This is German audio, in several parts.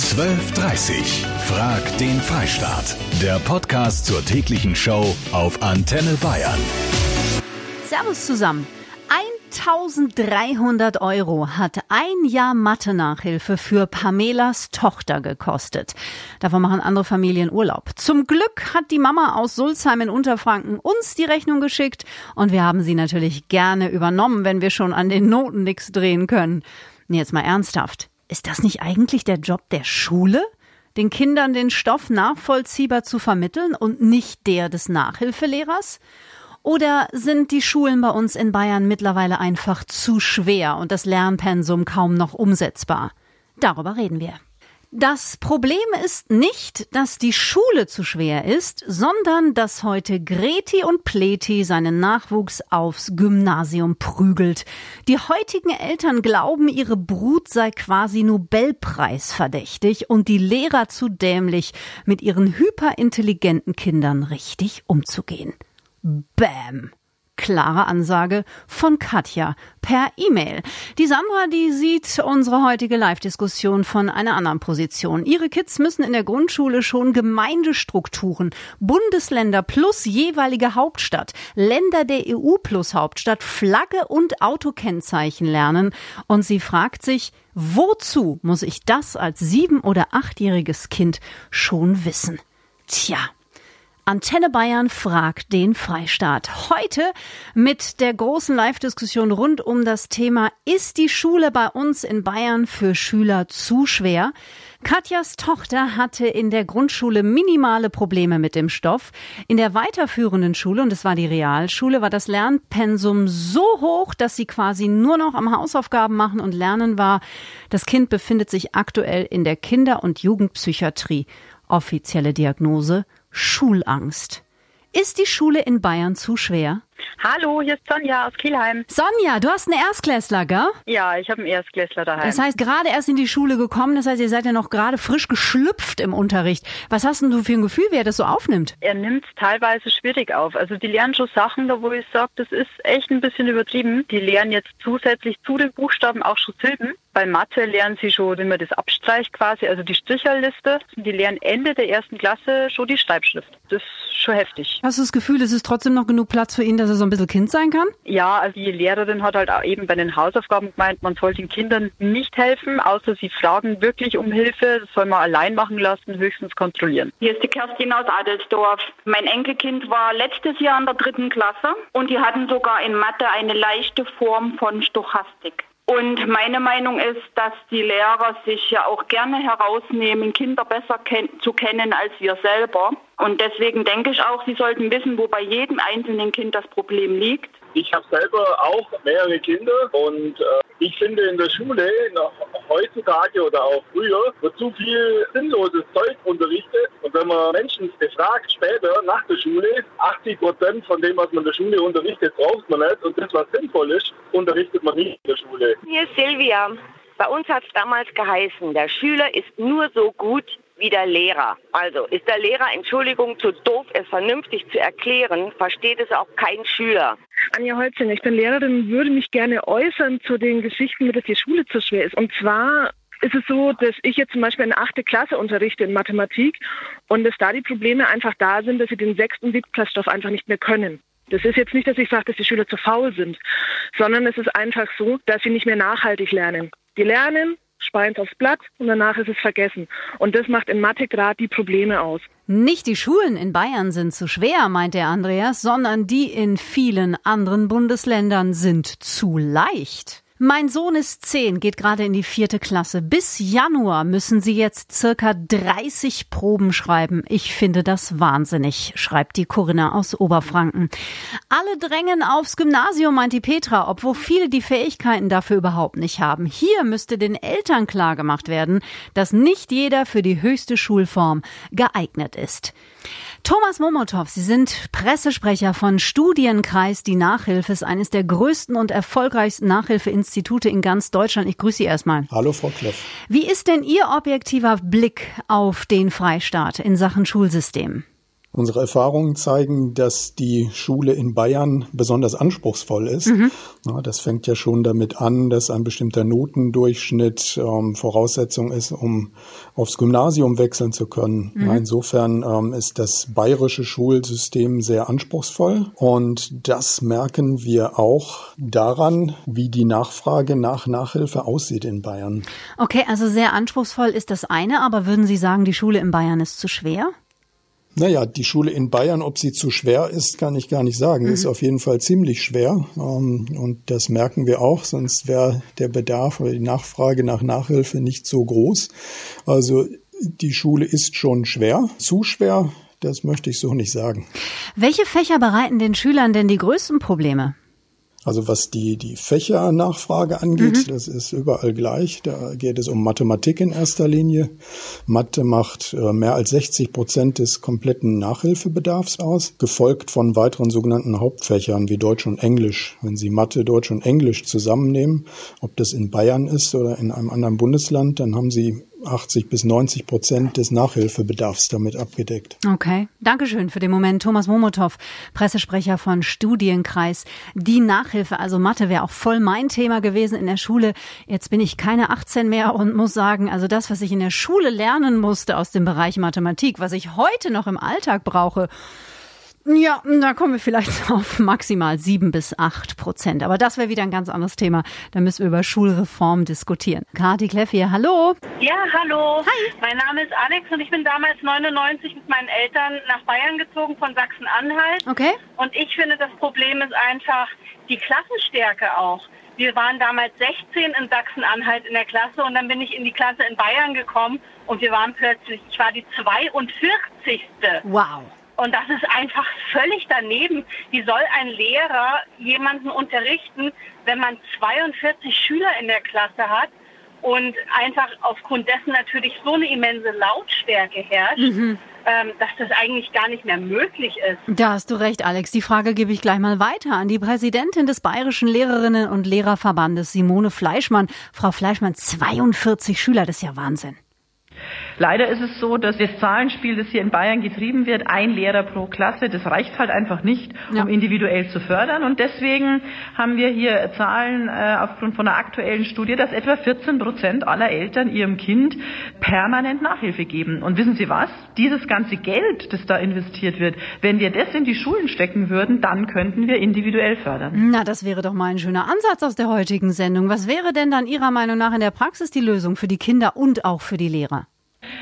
12.30 Frag den Freistaat. Der Podcast zur täglichen Show auf Antenne Bayern. Servus zusammen. 1300 Euro hat ein Jahr Mathe-Nachhilfe für Pamelas Tochter gekostet. Davon machen andere Familien Urlaub. Zum Glück hat die Mama aus Sulzheim in Unterfranken uns die Rechnung geschickt und wir haben sie natürlich gerne übernommen, wenn wir schon an den Noten nichts drehen können. Jetzt mal ernsthaft. Ist das nicht eigentlich der Job der Schule? Den Kindern den Stoff nachvollziehbar zu vermitteln und nicht der des Nachhilfelehrers? Oder sind die Schulen bei uns in Bayern mittlerweile einfach zu schwer und das Lernpensum kaum noch umsetzbar? Darüber reden wir. Das Problem ist nicht, dass die Schule zu schwer ist, sondern dass heute Greti und Pleti seinen Nachwuchs aufs Gymnasium prügelt. Die heutigen Eltern glauben, ihre Brut sei quasi Nobelpreis verdächtig und die Lehrer zu dämlich, mit ihren hyperintelligenten Kindern richtig umzugehen. Bäm. Klare Ansage von Katja per E-Mail. Die Sandra, die sieht unsere heutige Live-Diskussion von einer anderen Position. Ihre Kids müssen in der Grundschule schon Gemeindestrukturen, Bundesländer plus jeweilige Hauptstadt, Länder der EU plus Hauptstadt, Flagge und Autokennzeichen lernen. Und sie fragt sich, wozu muss ich das als sieben- oder achtjähriges Kind schon wissen? Tja, Antenne Bayern fragt den Freistaat. Heute mit der großen Live-Diskussion rund um das Thema, ist die Schule bei uns in Bayern für Schüler zu schwer? Katjas Tochter hatte in der Grundschule minimale Probleme mit dem Stoff. In der weiterführenden Schule, und es war die Realschule, war das Lernpensum so hoch, dass sie quasi nur noch am Hausaufgaben machen und lernen war. Das Kind befindet sich aktuell in der Kinder- und Jugendpsychiatrie. Offizielle Diagnose Schulangst. Ist die Schule in Bayern zu schwer? Hallo, hier ist Sonja aus Kielheim. Sonja, du hast einen Erstklässler, gell? Ja, ich habe einen Erstklässler daheim. Das heißt, gerade erst in die Schule gekommen, das heißt, ihr seid ja noch gerade frisch geschlüpft im Unterricht. Was hast denn du für ein Gefühl, wie er das so aufnimmt? Er nimmt es teilweise schwierig auf. Also die lernen schon Sachen, da wo ich sage, das ist echt ein bisschen übertrieben. Die lernen jetzt zusätzlich zu den Buchstaben auch schon Silben. Bei Mathe lernen sie schon, wie man das abstreicht quasi, also die Stricherliste. Die lernen Ende der ersten Klasse schon die Schreibschrift. Das ist schon heftig. Hast du das Gefühl, es ist trotzdem noch genug Platz für ihn, dass er so ein bisschen Kind sein kann? Ja, also die Lehrerin hat halt auch eben bei den Hausaufgaben gemeint, man soll den Kindern nicht helfen, außer sie fragen wirklich um Hilfe. Das soll man allein machen lassen, höchstens kontrollieren. Hier ist die Kerstin aus Adelsdorf. Mein Enkelkind war letztes Jahr in der dritten Klasse und die hatten sogar in Mathe eine leichte Form von Stochastik. Und meine Meinung ist, dass die Lehrer sich ja auch gerne herausnehmen, Kinder besser ken zu kennen als wir selber. Und deswegen denke ich auch, sie sollten wissen, wo bei jedem einzelnen Kind das Problem liegt. Ich habe selber auch mehrere Kinder und äh, ich finde in der Schule noch heutzutage oder auch früher wird zu viel sinnloses Zeug unterrichtet und wenn man Menschen befragt später nach der Schule, 80 Prozent von dem, was man in der Schule unterrichtet, braucht man nicht und das, was sinnvoll ist, unterrichtet man nicht in der Schule. Hier ist Silvia. Bei uns hat es damals geheißen, der Schüler ist nur so gut wie der Lehrer. Also ist der Lehrer, Entschuldigung, zu doof, es vernünftig zu erklären, versteht es auch kein Schüler. Anja Holzing, ich bin Lehrerin, würde mich gerne äußern zu den Geschichten, dass die Schule zu schwer ist. Und zwar ist es so, dass ich jetzt zum Beispiel eine achte Klasse unterrichte in Mathematik und dass da die Probleme einfach da sind, dass sie den sechsten und siebten Klassstoff einfach nicht mehr können. Das ist jetzt nicht, dass ich sage, dass die Schüler zu faul sind, sondern es ist einfach so, dass sie nicht mehr nachhaltig lernen. Die lernen, speien aufs Blatt und danach ist es vergessen. Und das macht in Mathe gerade die Probleme aus. Nicht die Schulen in Bayern sind zu schwer, meint der Andreas, sondern die in vielen anderen Bundesländern sind zu leicht. Mein Sohn ist zehn, geht gerade in die vierte Klasse. Bis Januar müssen sie jetzt circa 30 Proben schreiben. Ich finde das wahnsinnig, schreibt die Corinna aus Oberfranken. Alle drängen aufs Gymnasium, meint die Petra, obwohl viele die Fähigkeiten dafür überhaupt nicht haben. Hier müsste den Eltern klargemacht werden, dass nicht jeder für die höchste Schulform geeignet ist. Thomas Momotow, Sie sind Pressesprecher von Studienkreis Die Nachhilfe, ist eines der größten und erfolgreichsten Nachhilfeinstitute in ganz Deutschland. Ich grüße Sie erstmal. Hallo, Frau Kleff. Wie ist denn Ihr objektiver Blick auf den Freistaat in Sachen Schulsystem? Unsere Erfahrungen zeigen, dass die Schule in Bayern besonders anspruchsvoll ist. Mhm. Ja, das fängt ja schon damit an, dass ein bestimmter Notendurchschnitt ähm, Voraussetzung ist, um aufs Gymnasium wechseln zu können. Mhm. Ja, insofern ähm, ist das bayerische Schulsystem sehr anspruchsvoll und das merken wir auch daran, wie die Nachfrage nach Nachhilfe aussieht in Bayern. Okay, also sehr anspruchsvoll ist das eine, aber würden Sie sagen, die Schule in Bayern ist zu schwer? Naja, die Schule in Bayern, ob sie zu schwer ist, kann ich gar nicht sagen. Mhm. Ist auf jeden Fall ziemlich schwer. Ähm, und das merken wir auch, sonst wäre der Bedarf oder die Nachfrage nach Nachhilfe nicht so groß. Also die Schule ist schon schwer. Zu schwer, das möchte ich so nicht sagen. Welche Fächer bereiten den Schülern denn die größten Probleme? Also was die, die Fächernachfrage angeht, mhm. das ist überall gleich. Da geht es um Mathematik in erster Linie. Mathe macht äh, mehr als 60 Prozent des kompletten Nachhilfebedarfs aus, gefolgt von weiteren sogenannten Hauptfächern wie Deutsch und Englisch. Wenn Sie Mathe, Deutsch und Englisch zusammennehmen, ob das in Bayern ist oder in einem anderen Bundesland, dann haben Sie 80 bis 90 Prozent des Nachhilfebedarfs damit abgedeckt. Okay, Dankeschön für den Moment. Thomas Momotow, Pressesprecher von Studienkreis. Die Nachhilfe, also Mathe, wäre auch voll mein Thema gewesen in der Schule. Jetzt bin ich keine 18 mehr und muss sagen, also das, was ich in der Schule lernen musste aus dem Bereich Mathematik, was ich heute noch im Alltag brauche, ja, da kommen wir vielleicht auf maximal sieben bis acht Prozent. Aber das wäre wieder ein ganz anderes Thema. Da müssen wir über Schulreform diskutieren. Kati Kleff hier, hallo. Ja, hallo. Hi. Mein Name ist Alex und ich bin damals 99 mit meinen Eltern nach Bayern gezogen von Sachsen-Anhalt. Okay. Und ich finde, das Problem ist einfach die Klassenstärke auch. Wir waren damals 16 in Sachsen-Anhalt in der Klasse und dann bin ich in die Klasse in Bayern gekommen und wir waren plötzlich, ich war die 42. Wow. Und das ist einfach völlig daneben. Wie soll ein Lehrer jemanden unterrichten, wenn man 42 Schüler in der Klasse hat und einfach aufgrund dessen natürlich so eine immense Lautstärke herrscht? Mhm. Ähm, dass das eigentlich gar nicht mehr möglich ist. Da hast du recht, Alex. Die Frage gebe ich gleich mal weiter an die Präsidentin des Bayerischen Lehrerinnen und Lehrerverbandes, Simone Fleischmann. Frau Fleischmann, 42 Schüler, das ist ja Wahnsinn. Leider ist es so, dass das Zahlenspiel, das hier in Bayern getrieben wird, ein Lehrer pro Klasse, das reicht halt einfach nicht, um individuell zu fördern. Und deswegen haben wir hier Zahlen äh, aufgrund von einer aktuellen Studie, dass etwa 14 Prozent aller Eltern ihrem Kind permanent Nachhilfe geben. Und wissen Sie was? Dieses ganze Geld, das da investiert wird, wenn wir das in die Schulen stecken würden, dann könnten wir individuell fördern. Na, das wäre doch mal ein schöner Ansatz aus der heutigen Sendung. Was wäre denn dann Ihrer Meinung nach in der Praxis die Lösung für die Kinder und auch für die Lehrer?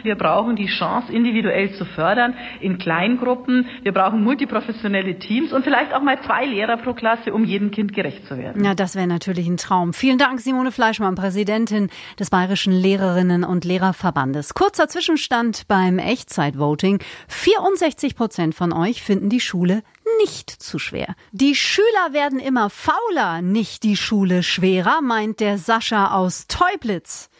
Wir brauchen die Chance, individuell zu fördern in Kleingruppen. Wir brauchen multiprofessionelle Teams und vielleicht auch mal zwei Lehrer pro Klasse, um jedem Kind gerecht zu werden. Ja, das wäre natürlich ein Traum. Vielen Dank, Simone Fleischmann, Präsidentin des Bayerischen Lehrerinnen und Lehrerverbandes. Kurzer Zwischenstand beim Echtzeitvoting. 64 Prozent von euch finden die Schule nicht zu schwer. Die Schüler werden immer fauler, nicht die Schule schwerer, meint der Sascha aus Teublitz.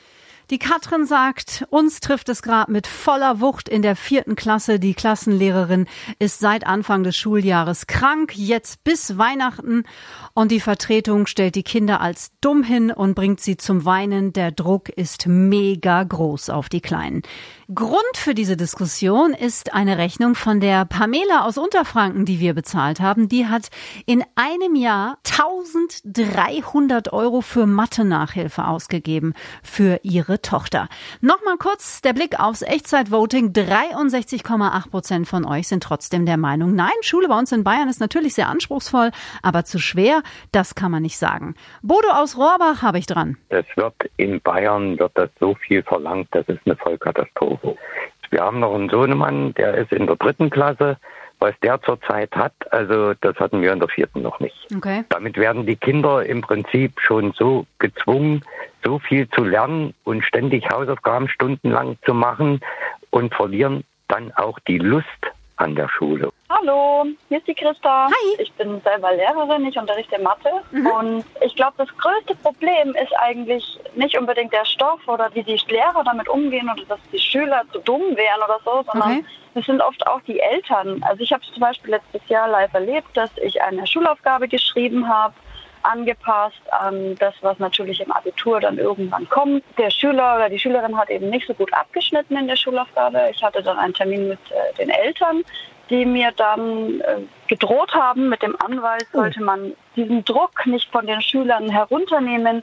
Die Katrin sagt, uns trifft es gerade mit voller Wucht in der vierten Klasse. Die Klassenlehrerin ist seit Anfang des Schuljahres krank, jetzt bis Weihnachten. Und die Vertretung stellt die Kinder als dumm hin und bringt sie zum Weinen. Der Druck ist mega groß auf die Kleinen. Grund für diese Diskussion ist eine Rechnung von der Pamela aus Unterfranken, die wir bezahlt haben. Die hat in einem Jahr 1300 Euro für Mathe-Nachhilfe ausgegeben für ihre Tochter. Nochmal kurz der Blick aufs Echtzeitvoting. 63,8 Prozent von euch sind trotzdem der Meinung, nein, Schule bei uns in Bayern ist natürlich sehr anspruchsvoll, aber zu schwer, das kann man nicht sagen. Bodo aus Rohrbach habe ich dran. Es wird in Bayern wird das so viel verlangt, das ist eine Vollkatastrophe. Wir haben noch einen Sohnemann, der ist in der dritten Klasse. Was der zurzeit hat, also das hatten wir in der vierten noch nicht. Okay. Damit werden die Kinder im Prinzip schon so gezwungen, so viel zu lernen und ständig Hausaufgaben stundenlang zu machen und verlieren dann auch die Lust an der Schule. Hallo, hier ist die Christa. Hi. Ich bin selber Lehrerin, ich unterrichte Mathe. Mhm. Und ich glaube, das größte Problem ist eigentlich nicht unbedingt der Stoff oder wie die Lehrer damit umgehen oder dass die Schüler zu dumm wären oder so, sondern okay. es sind oft auch die Eltern. Also ich habe zum Beispiel letztes Jahr live erlebt, dass ich eine Schulaufgabe geschrieben habe angepasst an das, was natürlich im Abitur dann irgendwann kommt. Der Schüler oder die Schülerin hat eben nicht so gut abgeschnitten in der Schulaufgabe. Ich hatte dann einen Termin mit äh, den Eltern die mir dann äh, gedroht haben mit dem Anweis, oh. sollte man diesen Druck nicht von den Schülern herunternehmen,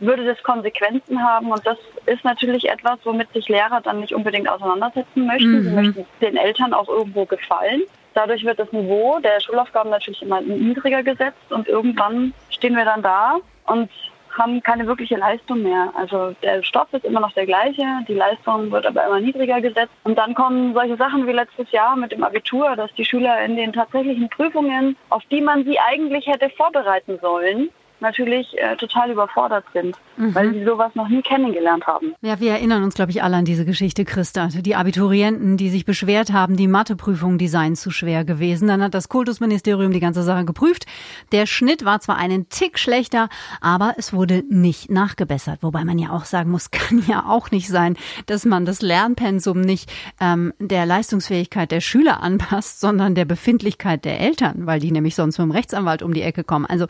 würde das Konsequenzen haben. Und das ist natürlich etwas, womit sich Lehrer dann nicht unbedingt auseinandersetzen möchten. Mhm. Sie möchten den Eltern auch irgendwo gefallen. Dadurch wird das Niveau der Schulaufgaben natürlich immer niedriger gesetzt und irgendwann stehen wir dann da und haben keine wirkliche Leistung mehr. Also der Stoff ist immer noch der gleiche, die Leistung wird aber immer niedriger gesetzt. Und dann kommen solche Sachen wie letztes Jahr mit dem Abitur, dass die Schüler in den tatsächlichen Prüfungen, auf die man sie eigentlich hätte vorbereiten sollen, natürlich äh, total überfordert sind, mhm. weil sie sowas noch nie kennengelernt haben. Ja, wir erinnern uns, glaube ich, alle an diese Geschichte, Christa. Die Abiturienten, die sich beschwert haben, die Matheprüfungen, die seien zu schwer gewesen. Dann hat das Kultusministerium die ganze Sache geprüft. Der Schnitt war zwar einen Tick schlechter, aber es wurde nicht nachgebessert. Wobei man ja auch sagen muss, kann ja auch nicht sein, dass man das Lernpensum nicht ähm, der Leistungsfähigkeit der Schüler anpasst, sondern der Befindlichkeit der Eltern, weil die nämlich sonst mit dem Rechtsanwalt um die Ecke kommen. Also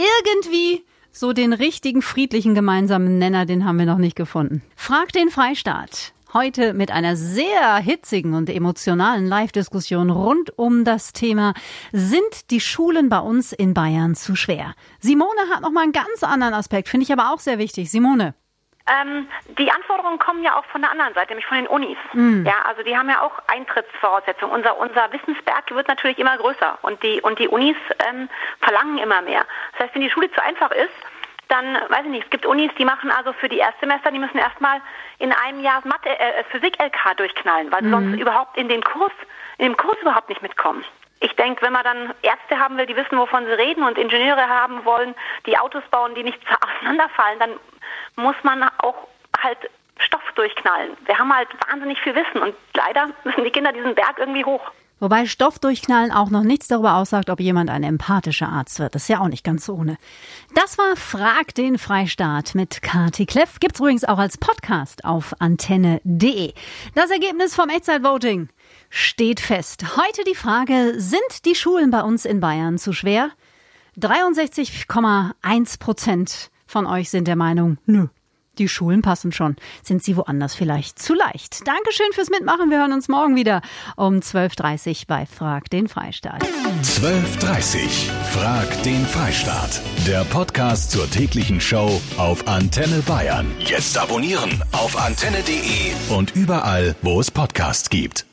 irgendwie so den richtigen friedlichen gemeinsamen Nenner, den haben wir noch nicht gefunden. Frag den Freistaat. Heute mit einer sehr hitzigen und emotionalen Live-Diskussion rund um das Thema Sind die Schulen bei uns in Bayern zu schwer? Simone hat noch mal einen ganz anderen Aspekt, finde ich aber auch sehr wichtig. Simone. Ähm, die Anforderungen kommen ja auch von der anderen Seite, nämlich von den Unis. Mhm. Ja, also die haben ja auch Eintrittsvoraussetzungen. Unser, unser Wissensberg wird natürlich immer größer und die, und die Unis ähm, verlangen immer mehr. Das heißt, wenn die Schule zu einfach ist, dann, weiß ich nicht, es gibt Unis, die machen also für die Erstsemester, die müssen erstmal in einem Jahr Mathe, äh, Physik-LK durchknallen, weil sie mhm. sonst überhaupt in den Kurs, in dem Kurs überhaupt nicht mitkommen. Ich denke, wenn man dann Ärzte haben will, die wissen, wovon sie reden und Ingenieure haben wollen, die Autos bauen, die nicht auseinanderfallen, dann muss man auch halt Stoff durchknallen. Wir haben halt wahnsinnig viel Wissen und leider müssen die Kinder diesen Berg irgendwie hoch. Wobei Stoff durchknallen auch noch nichts darüber aussagt, ob jemand ein empathischer Arzt wird. Das ist ja auch nicht ganz ohne. Das war Frag den Freistaat mit Kati Kleff. Gibt's übrigens auch als Podcast auf antenne.de. Das Ergebnis vom Echtzeitvoting steht fest. Heute die Frage, sind die Schulen bei uns in Bayern zu schwer? 63,1 Prozent von euch sind der Meinung, nö, die Schulen passen schon. Sind sie woanders vielleicht zu leicht? Dankeschön fürs Mitmachen. Wir hören uns morgen wieder um 12.30 Uhr bei Frag den Freistaat. 12.30 Uhr Frag den Freistaat. Der Podcast zur täglichen Show auf Antenne Bayern. Jetzt abonnieren auf antenne.de und überall, wo es Podcasts gibt.